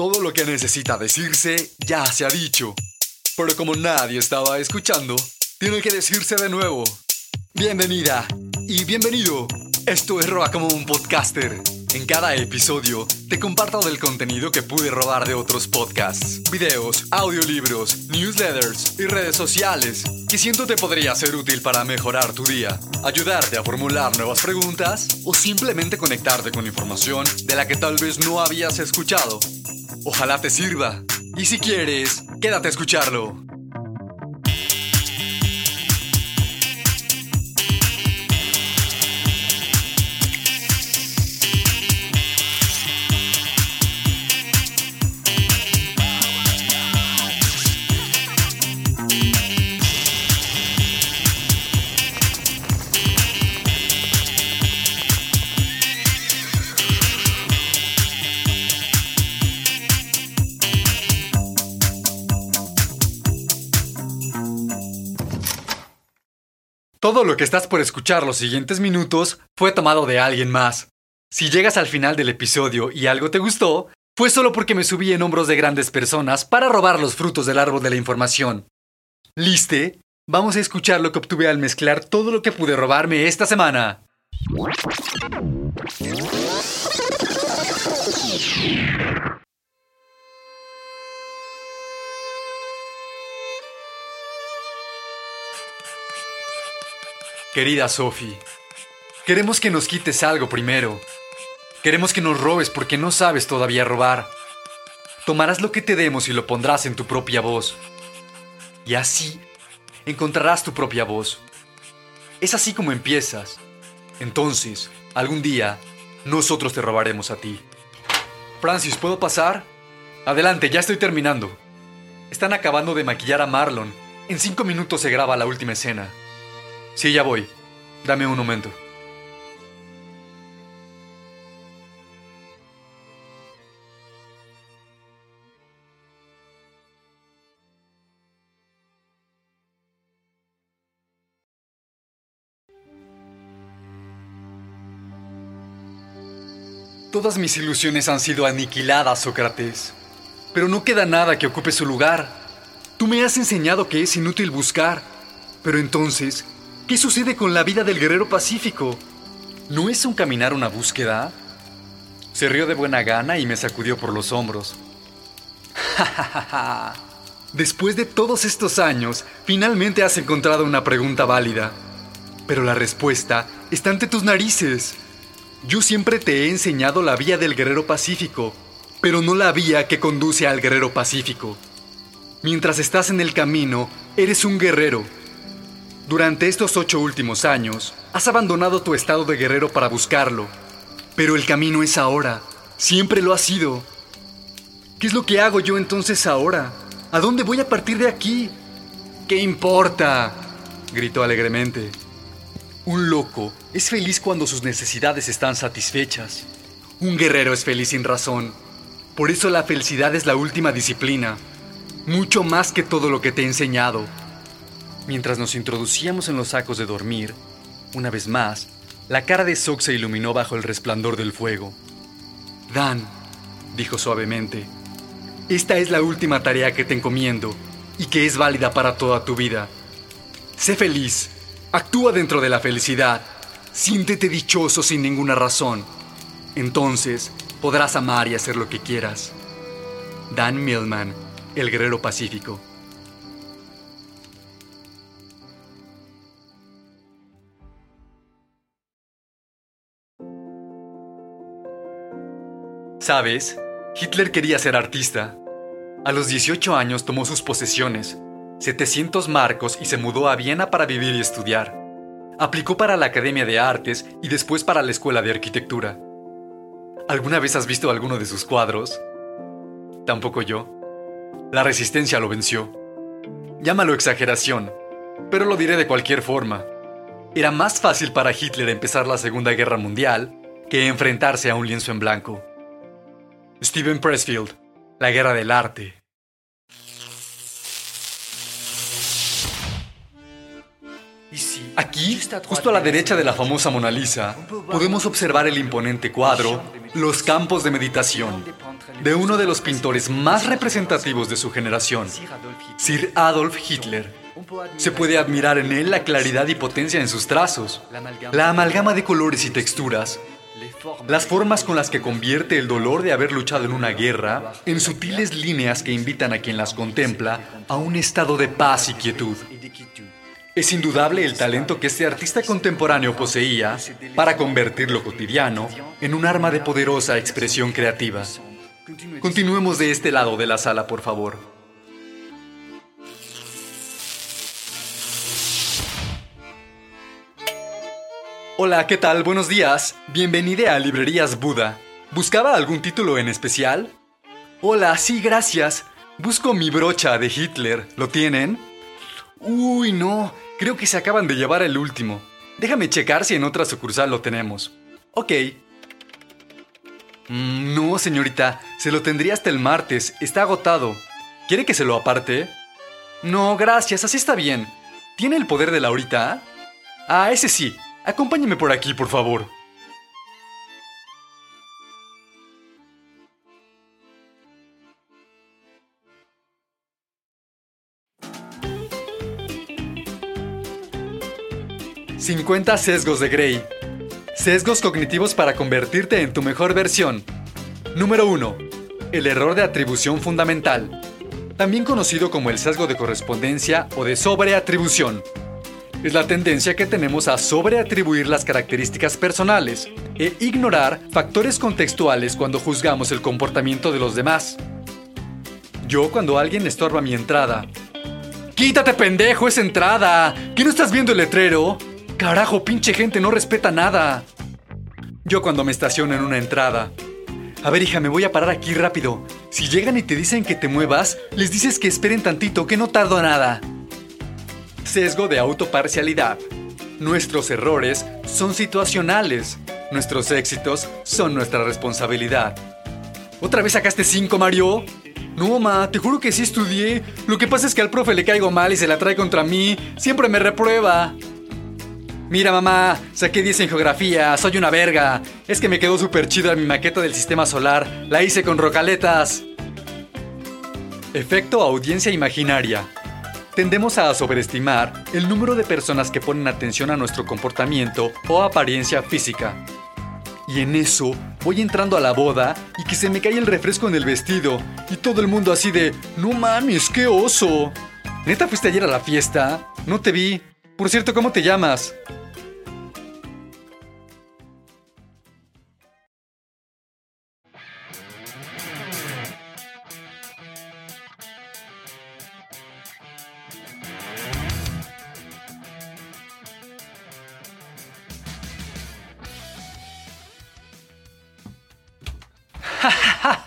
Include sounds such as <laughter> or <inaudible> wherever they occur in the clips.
Todo lo que necesita decirse ya se ha dicho. Pero como nadie estaba escuchando, tiene que decirse de nuevo. Bienvenida y bienvenido. Esto es Roba como un podcaster. En cada episodio te comparto del contenido que pude robar de otros podcasts, videos, audiolibros, newsletters y redes sociales que siento te podría ser útil para mejorar tu día, ayudarte a formular nuevas preguntas o simplemente conectarte con información de la que tal vez no habías escuchado. Ojalá te sirva. Y si quieres, quédate a escucharlo. Todo lo que estás por escuchar los siguientes minutos fue tomado de alguien más. Si llegas al final del episodio y algo te gustó, fue solo porque me subí en hombros de grandes personas para robar los frutos del árbol de la información. ¿Liste? Vamos a escuchar lo que obtuve al mezclar todo lo que pude robarme esta semana. Querida Sophie, queremos que nos quites algo primero. Queremos que nos robes porque no sabes todavía robar. Tomarás lo que te demos y lo pondrás en tu propia voz. Y así encontrarás tu propia voz. Es así como empiezas. Entonces, algún día, nosotros te robaremos a ti. Francis, ¿puedo pasar? Adelante, ya estoy terminando. Están acabando de maquillar a Marlon. En cinco minutos se graba la última escena. Sí, ya voy. Dame un momento. Todas mis ilusiones han sido aniquiladas, Sócrates. Pero no queda nada que ocupe su lugar. Tú me has enseñado que es inútil buscar. Pero entonces, ¿Qué sucede con la vida del guerrero pacífico? ¿No es un caminar una búsqueda? Se rió de buena gana y me sacudió por los hombros. <laughs> Después de todos estos años, finalmente has encontrado una pregunta válida. Pero la respuesta está ante tus narices. Yo siempre te he enseñado la vía del guerrero pacífico, pero no la vía que conduce al guerrero pacífico. Mientras estás en el camino, eres un guerrero durante estos ocho últimos años, has abandonado tu estado de guerrero para buscarlo. Pero el camino es ahora. Siempre lo ha sido. ¿Qué es lo que hago yo entonces ahora? ¿A dónde voy a partir de aquí? ¿Qué importa? gritó alegremente. Un loco es feliz cuando sus necesidades están satisfechas. Un guerrero es feliz sin razón. Por eso la felicidad es la última disciplina. Mucho más que todo lo que te he enseñado. Mientras nos introducíamos en los sacos de dormir, una vez más, la cara de Sox se iluminó bajo el resplandor del fuego. Dan, dijo suavemente, esta es la última tarea que te encomiendo y que es válida para toda tu vida. Sé feliz, actúa dentro de la felicidad, siéntete dichoso sin ninguna razón. Entonces podrás amar y hacer lo que quieras. Dan Millman, el guerrero pacífico. ¿Sabes? Hitler quería ser artista. A los 18 años tomó sus posesiones, 700 marcos y se mudó a Viena para vivir y estudiar. Aplicó para la Academia de Artes y después para la Escuela de Arquitectura. ¿Alguna vez has visto alguno de sus cuadros? Tampoco yo. La resistencia lo venció. Llámalo exageración, pero lo diré de cualquier forma. Era más fácil para Hitler empezar la Segunda Guerra Mundial que enfrentarse a un lienzo en blanco. Steven Pressfield, La Guerra del Arte. Aquí, justo a la derecha de la famosa Mona Lisa, podemos observar el imponente cuadro Los campos de meditación, de uno de los pintores más representativos de su generación, Sir Adolf Hitler. Se puede admirar en él la claridad y potencia en sus trazos, la amalgama de colores y texturas, las formas con las que convierte el dolor de haber luchado en una guerra en sutiles líneas que invitan a quien las contempla a un estado de paz y quietud. Es indudable el talento que este artista contemporáneo poseía para convertir lo cotidiano en un arma de poderosa expresión creativa. Continuemos de este lado de la sala, por favor. Hola, ¿qué tal? Buenos días. Bienvenida a Librerías Buda. ¿Buscaba algún título en especial? Hola, sí, gracias. Busco mi brocha de Hitler. ¿Lo tienen? Uy, no. Creo que se acaban de llevar el último. Déjame checar si en otra sucursal lo tenemos. Ok. Mm, no, señorita. Se lo tendría hasta el martes. Está agotado. ¿Quiere que se lo aparte? No, gracias. Así está bien. ¿Tiene el poder de la ahorita? Ah, ese sí. Acompáñeme por aquí, por favor. ¡50 sesgos de Gray! Sesgos cognitivos para convertirte en tu mejor versión. Número 1. El error de atribución fundamental. También conocido como el sesgo de correspondencia o de sobreatribución es la tendencia que tenemos a sobreatribuir las características personales e ignorar factores contextuales cuando juzgamos el comportamiento de los demás. Yo cuando alguien estorba mi entrada. ¡Quítate pendejo, es entrada! ¿Qué no estás viendo el letrero? Carajo, pinche gente no respeta nada. Yo cuando me estaciono en una entrada. A ver, hija, me voy a parar aquí rápido. Si llegan y te dicen que te muevas, les dices que esperen tantito, que no tardo nada. Sesgo de autoparcialidad. Nuestros errores son situacionales. Nuestros éxitos son nuestra responsabilidad. ¿Otra vez sacaste 5, Mario? No, ma, te juro que sí estudié. Lo que pasa es que al profe le caigo mal y se la trae contra mí. Siempre me reprueba. Mira, mamá, saqué 10 en geografía, soy una verga. Es que me quedó súper chida mi maqueta del sistema solar. La hice con rocaletas. Efecto audiencia imaginaria. Tendemos a sobreestimar el número de personas que ponen atención a nuestro comportamiento o apariencia física. Y en eso voy entrando a la boda y que se me cae el refresco en el vestido y todo el mundo así de, no mames, qué oso. ¿Neta fuiste ayer a la fiesta? No te vi. Por cierto, ¿cómo te llamas?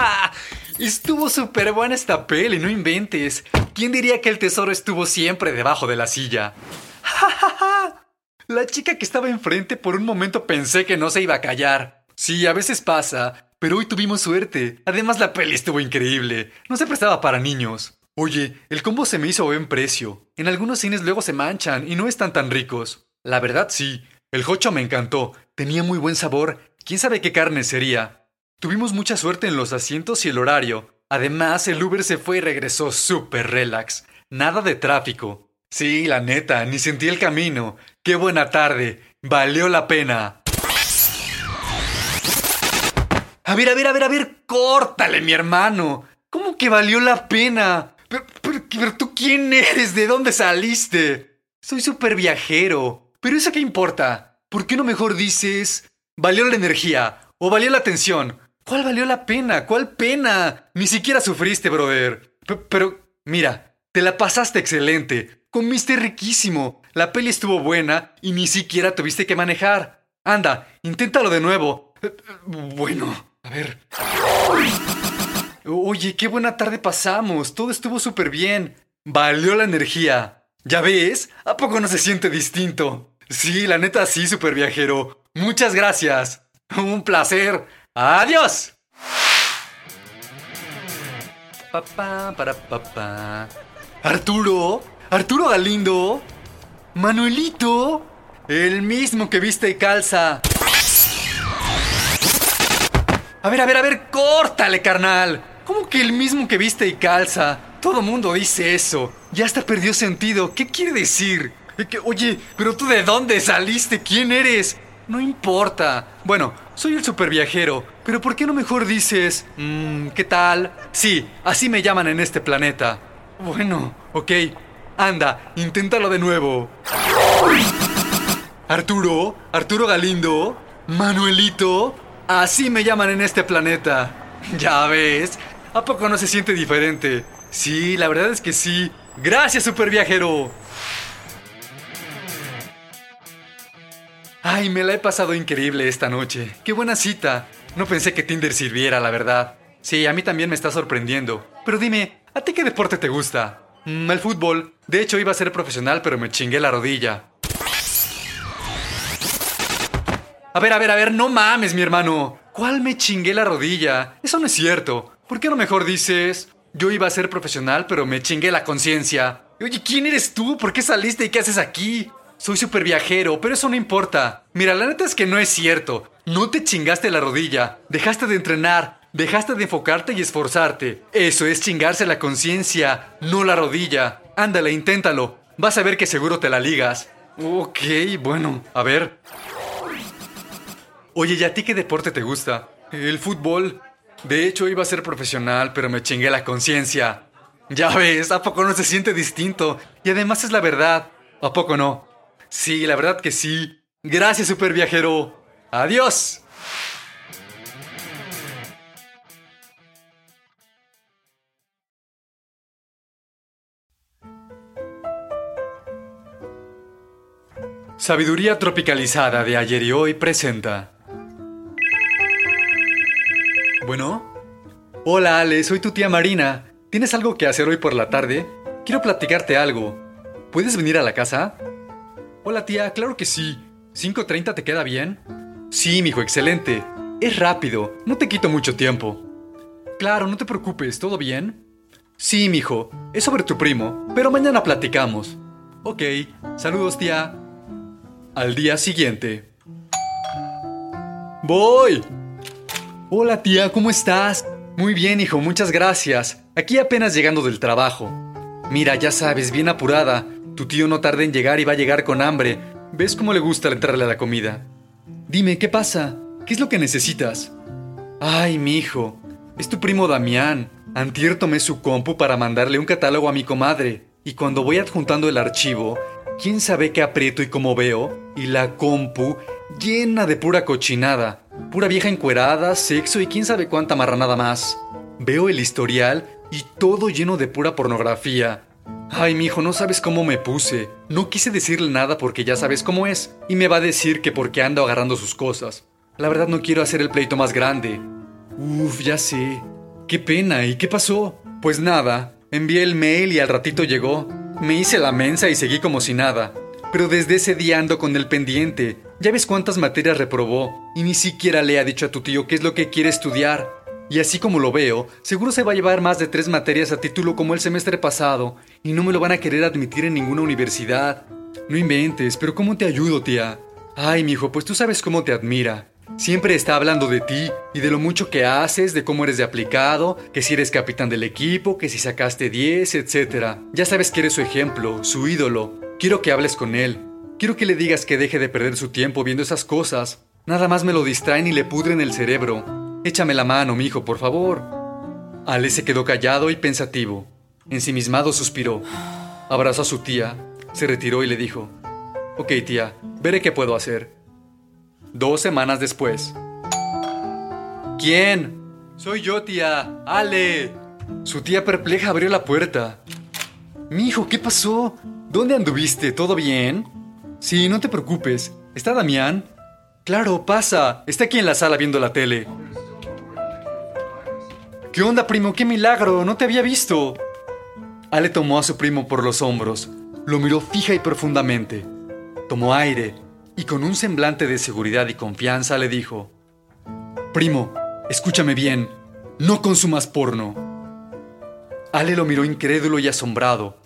<laughs> Estuvo súper buena esta peli, no inventes. ¿Quién diría que el tesoro estuvo siempre debajo de la silla? <laughs> La chica que estaba enfrente por un momento pensé que no se iba a callar. Sí, a veces pasa, pero hoy tuvimos suerte. Además la peli estuvo increíble. No se prestaba para niños. Oye, el combo se me hizo buen precio. En algunos cines luego se manchan y no están tan ricos. La verdad sí, el hocho me encantó. Tenía muy buen sabor. ¿Quién sabe qué carne sería? Tuvimos mucha suerte en los asientos y el horario. Además, el Uber se fue y regresó súper relax. Nada de tráfico. Sí, la neta, ni sentí el camino. Qué buena tarde. Valió la pena. A ver, a ver, a ver, a ver, córtale, mi hermano. ¿Cómo que valió la pena? Pero, pero tú quién eres? ¿De dónde saliste? Soy súper viajero. Pero eso qué importa? ¿Por qué no mejor dices... Valió la energía o valió la atención? ¿Cuál valió la pena? ¿Cuál pena? Ni siquiera sufriste, brother. pero, mira, te la pasaste excelente. Comiste riquísimo. La peli estuvo buena y ni siquiera tuviste que manejar. Anda, inténtalo de nuevo. Bueno, a ver. Oye, qué buena tarde pasamos. Todo estuvo súper bien. Valió la energía. ¿Ya ves? ¿A poco no se siente distinto? Sí, la neta sí, súper viajero. Muchas gracias. Un placer. ¡Adiós! Papá, para papá. Arturo, Arturo Galindo, Manuelito. El mismo que viste y calza. A ver, a ver, a ver, córtale, carnal. ¿Cómo que el mismo que viste y calza? Todo mundo dice eso. Ya hasta perdió sentido. ¿Qué quiere decir? Oye, pero tú de dónde saliste? ¿Quién eres? No importa. Bueno, soy el superviajero, pero ¿por qué no mejor dices, mmm, ¿qué tal? Sí, así me llaman en este planeta. Bueno, ok. Anda, inténtalo de nuevo. Arturo, Arturo Galindo, Manuelito, así me llaman en este planeta. Ya ves, ¿a poco no se siente diferente? Sí, la verdad es que sí. Gracias, superviajero. Ay, me la he pasado increíble esta noche. Qué buena cita. No pensé que Tinder sirviera, la verdad. Sí, a mí también me está sorprendiendo. Pero dime, ¿a ti qué deporte te gusta? Mm, el fútbol. De hecho, iba a ser profesional, pero me chingué la rodilla. A ver, a ver, a ver, no mames, mi hermano. ¿Cuál me chingué la rodilla? Eso no es cierto. ¿Por qué no mejor dices, yo iba a ser profesional, pero me chingué la conciencia? Oye, ¿quién eres tú? ¿Por qué saliste y qué haces aquí? Soy súper viajero, pero eso no importa. Mira, la neta es que no es cierto. No te chingaste la rodilla, dejaste de entrenar, dejaste de enfocarte y esforzarte. Eso es chingarse la conciencia, no la rodilla. Ándale, inténtalo. Vas a ver que seguro te la ligas. Ok, bueno, a ver. Oye, ¿y a ti qué deporte te gusta? El fútbol. De hecho, iba a ser profesional, pero me chingué la conciencia. Ya ves, ¿a poco no se siente distinto? Y además es la verdad. ¿A poco no? Sí, la verdad que sí. Gracias, super viajero. Adiós. Sabiduría tropicalizada de ayer y hoy presenta. Bueno. Hola Ale, soy tu tía Marina. ¿Tienes algo que hacer hoy por la tarde? Quiero platicarte algo. ¿Puedes venir a la casa? Hola tía, claro que sí. ¿5.30 te queda bien? Sí, mijo, excelente. Es rápido, no te quito mucho tiempo. Claro, no te preocupes, ¿todo bien? Sí, mijo, es sobre tu primo, pero mañana platicamos. Ok, saludos tía. Al día siguiente. ¡Voy! Hola tía, ¿cómo estás? Muy bien, hijo, muchas gracias. Aquí apenas llegando del trabajo. Mira, ya sabes, bien apurada. Tu tío no tarda en llegar y va a llegar con hambre. ¿Ves cómo le gusta entrarle a la comida? Dime, ¿qué pasa? ¿Qué es lo que necesitas? Ay, mi hijo, es tu primo Damián. Antier tomé su compu para mandarle un catálogo a mi comadre. Y cuando voy adjuntando el archivo, quién sabe qué aprieto y cómo veo, y la compu llena de pura cochinada. Pura vieja encuerada, sexo y quién sabe cuánta marranada más. Veo el historial y todo lleno de pura pornografía. Ay, mi hijo, no sabes cómo me puse. No quise decirle nada porque ya sabes cómo es. Y me va a decir que porque ando agarrando sus cosas. La verdad no quiero hacer el pleito más grande. Uf, ya sé. Qué pena. ¿Y qué pasó? Pues nada. Envié el mail y al ratito llegó. Me hice la mensa y seguí como si nada. Pero desde ese día ando con el pendiente. Ya ves cuántas materias reprobó. Y ni siquiera le ha dicho a tu tío qué es lo que quiere estudiar. Y así como lo veo, seguro se va a llevar más de tres materias a título como el semestre pasado, y no me lo van a querer admitir en ninguna universidad. No inventes, pero ¿cómo te ayudo, tía? Ay, mijo, pues tú sabes cómo te admira. Siempre está hablando de ti y de lo mucho que haces, de cómo eres de aplicado, que si eres capitán del equipo, que si sacaste 10, etc. Ya sabes que eres su ejemplo, su ídolo. Quiero que hables con él. Quiero que le digas que deje de perder su tiempo viendo esas cosas. Nada más me lo distraen y le pudren el cerebro. Échame la mano, mi hijo, por favor. Ale se quedó callado y pensativo. Ensimismado suspiró. Abrazó a su tía, se retiró y le dijo, Ok, tía, veré qué puedo hacer. Dos semanas después. ¿Quién? Soy yo, tía. Ale. Su tía perpleja abrió la puerta. Mi hijo, ¿qué pasó? ¿Dónde anduviste? ¿Todo bien? Sí, no te preocupes. ¿Está Damián? Claro, pasa. Está aquí en la sala viendo la tele. ¿Qué onda, primo? ¡Qué milagro! No te había visto. Ale tomó a su primo por los hombros, lo miró fija y profundamente, tomó aire y con un semblante de seguridad y confianza le dijo, Primo, escúchame bien, no consumas porno. Ale lo miró incrédulo y asombrado.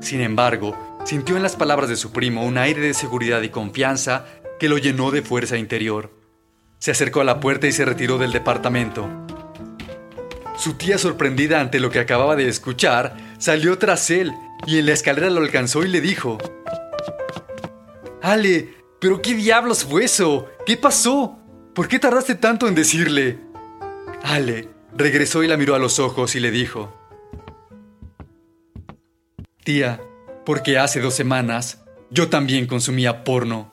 Sin embargo, sintió en las palabras de su primo un aire de seguridad y confianza que lo llenó de fuerza interior. Se acercó a la puerta y se retiró del departamento. Su tía, sorprendida ante lo que acababa de escuchar, salió tras él y en la escalera lo alcanzó y le dijo, Ale, ¿pero qué diablos fue eso? ¿Qué pasó? ¿Por qué tardaste tanto en decirle? Ale regresó y la miró a los ojos y le dijo, Tía, porque hace dos semanas yo también consumía porno.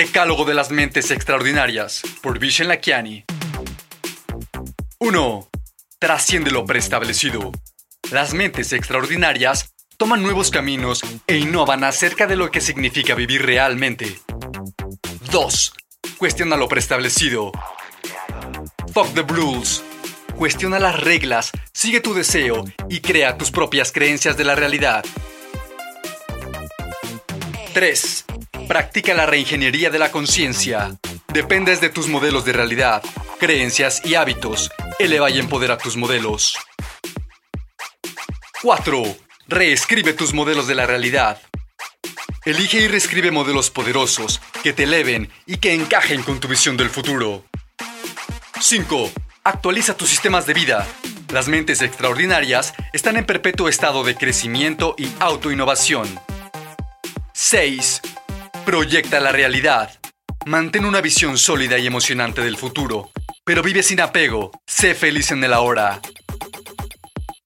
Decálogo de las mentes extraordinarias por Vishen Lakiani. 1. Trasciende lo preestablecido. Las mentes extraordinarias toman nuevos caminos e innovan acerca de lo que significa vivir realmente. 2. Cuestiona lo preestablecido. Fuck the rules. Cuestiona las reglas, sigue tu deseo y crea tus propias creencias de la realidad. 3. Practica la reingeniería de la conciencia. Dependes de tus modelos de realidad, creencias y hábitos. Eleva y empodera tus modelos. 4. Reescribe tus modelos de la realidad. Elige y reescribe modelos poderosos que te eleven y que encajen con tu visión del futuro. 5. Actualiza tus sistemas de vida. Las mentes extraordinarias están en perpetuo estado de crecimiento y autoinnovación. 6. Proyecta la realidad. Mantén una visión sólida y emocionante del futuro, pero vive sin apego. Sé feliz en el ahora.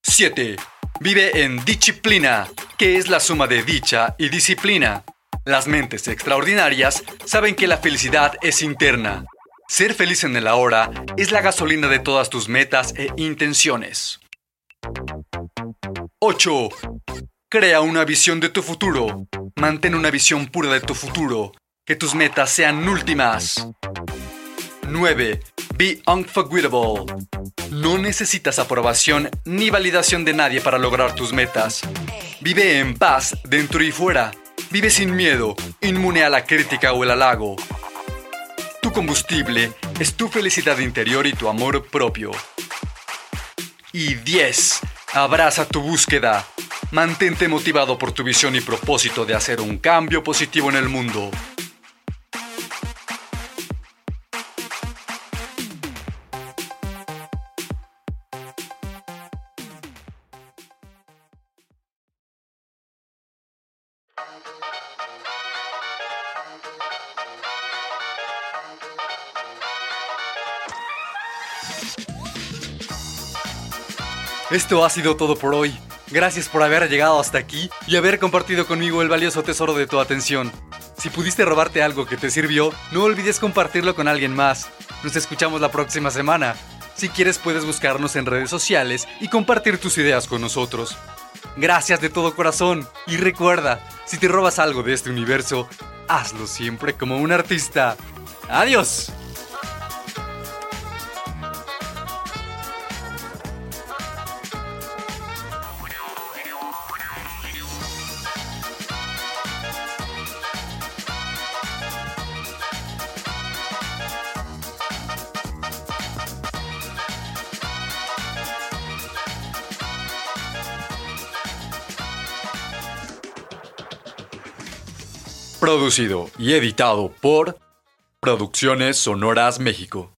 7. Vive en disciplina, que es la suma de dicha y disciplina. Las mentes extraordinarias saben que la felicidad es interna. Ser feliz en el ahora es la gasolina de todas tus metas e intenciones. 8. Crea una visión de tu futuro. Mantén una visión pura de tu futuro. Que tus metas sean últimas. 9. Be unforgettable. No necesitas aprobación ni validación de nadie para lograr tus metas. Vive en paz dentro y fuera. Vive sin miedo, inmune a la crítica o el halago. Tu combustible es tu felicidad interior y tu amor propio. Y 10. Abraza tu búsqueda. Mantente motivado por tu visión y propósito de hacer un cambio positivo en el mundo. Esto ha sido todo por hoy. Gracias por haber llegado hasta aquí y haber compartido conmigo el valioso tesoro de tu atención. Si pudiste robarte algo que te sirvió, no olvides compartirlo con alguien más. Nos escuchamos la próxima semana. Si quieres puedes buscarnos en redes sociales y compartir tus ideas con nosotros. Gracias de todo corazón y recuerda, si te robas algo de este universo, hazlo siempre como un artista. Adiós. Producido y editado por Producciones Sonoras México.